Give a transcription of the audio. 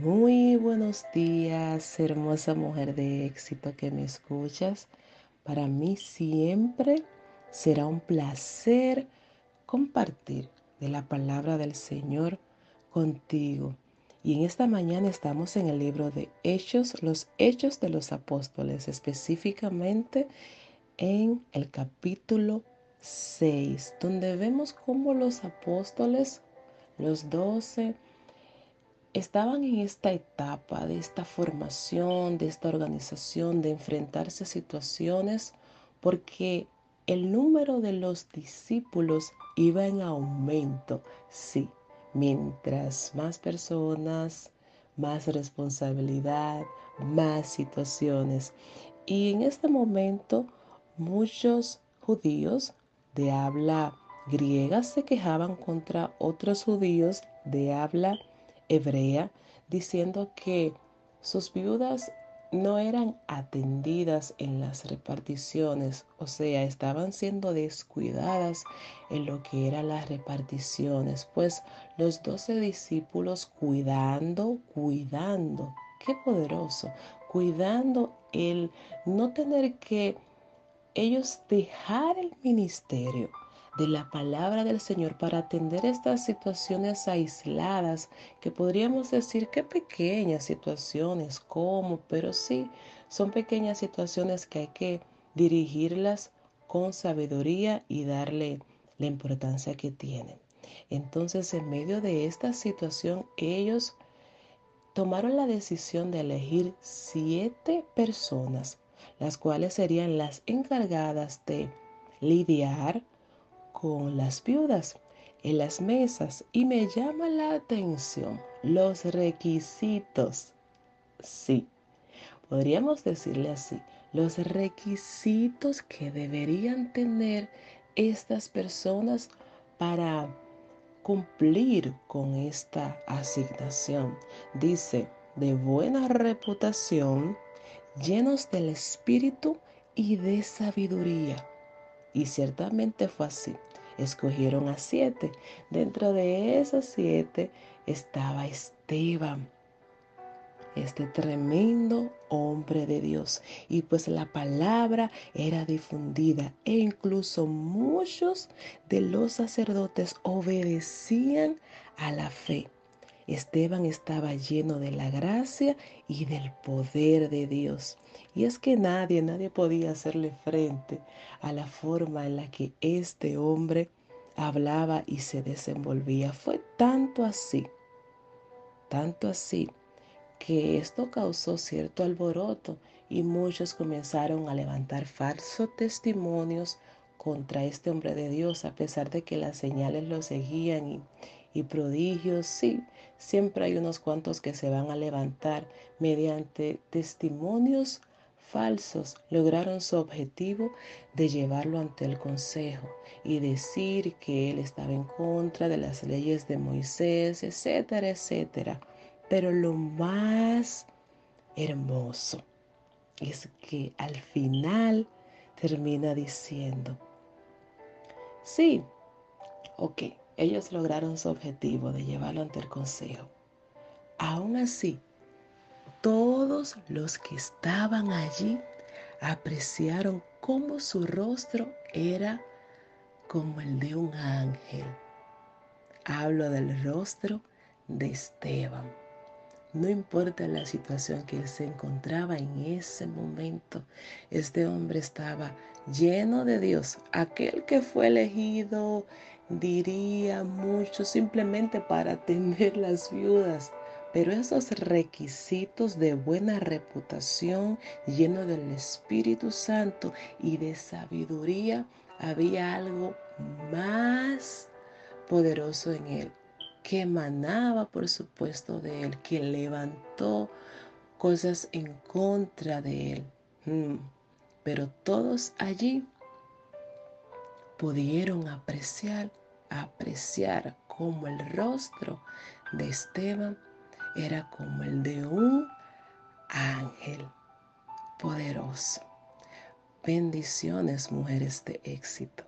Muy buenos días, hermosa mujer de éxito que me escuchas. Para mí siempre será un placer compartir de la palabra del Señor contigo. Y en esta mañana estamos en el libro de Hechos, los Hechos de los Apóstoles, específicamente en el capítulo 6, donde vemos cómo los apóstoles, los doce, estaban en esta etapa de esta formación, de esta organización, de enfrentarse a situaciones, porque el número de los discípulos iba en aumento, sí, mientras más personas, más responsabilidad, más situaciones. Y en este momento muchos judíos de habla griega se quejaban contra otros judíos de habla diciendo que sus viudas no eran atendidas en las reparticiones, o sea, estaban siendo descuidadas en lo que eran las reparticiones, pues los doce discípulos cuidando, cuidando, qué poderoso, cuidando el no tener que ellos dejar el ministerio de la palabra del Señor para atender estas situaciones aisladas, que podríamos decir que pequeñas situaciones, como, pero sí, son pequeñas situaciones que hay que dirigirlas con sabiduría y darle la importancia que tienen. Entonces, en medio de esta situación, ellos tomaron la decisión de elegir siete personas, las cuales serían las encargadas de lidiar con las viudas en las mesas y me llama la atención los requisitos. Sí, podríamos decirle así, los requisitos que deberían tener estas personas para cumplir con esta asignación. Dice, de buena reputación, llenos del espíritu y de sabiduría. Y ciertamente fue así escogieron a siete. Dentro de esos siete estaba Esteban, este tremendo hombre de Dios. Y pues la palabra era difundida e incluso muchos de los sacerdotes obedecían a la fe. Esteban estaba lleno de la gracia y del poder de Dios. Y es que nadie, nadie podía hacerle frente a la forma en la que este hombre hablaba y se desenvolvía. Fue tanto así, tanto así, que esto causó cierto alboroto y muchos comenzaron a levantar falsos testimonios contra este hombre de Dios, a pesar de que las señales lo seguían y, y prodigios, sí, siempre hay unos cuantos que se van a levantar mediante testimonios falsos lograron su objetivo de llevarlo ante el consejo y decir que él estaba en contra de las leyes de Moisés, etcétera, etcétera. Pero lo más hermoso es que al final termina diciendo, sí, ok, ellos lograron su objetivo de llevarlo ante el consejo. Aún así, todos los que estaban allí apreciaron cómo su rostro era como el de un ángel. Hablo del rostro de Esteban. No importa la situación que él se encontraba en ese momento, este hombre estaba lleno de Dios. Aquel que fue elegido, diría mucho, simplemente para atender las viudas pero esos requisitos de buena reputación, lleno del Espíritu Santo y de sabiduría, había algo más poderoso en él, que emanaba, por supuesto, de él, que levantó cosas en contra de él. Mm. Pero todos allí pudieron apreciar, apreciar como el rostro de Esteban era como el de un ángel poderoso. Bendiciones, mujeres de éxito.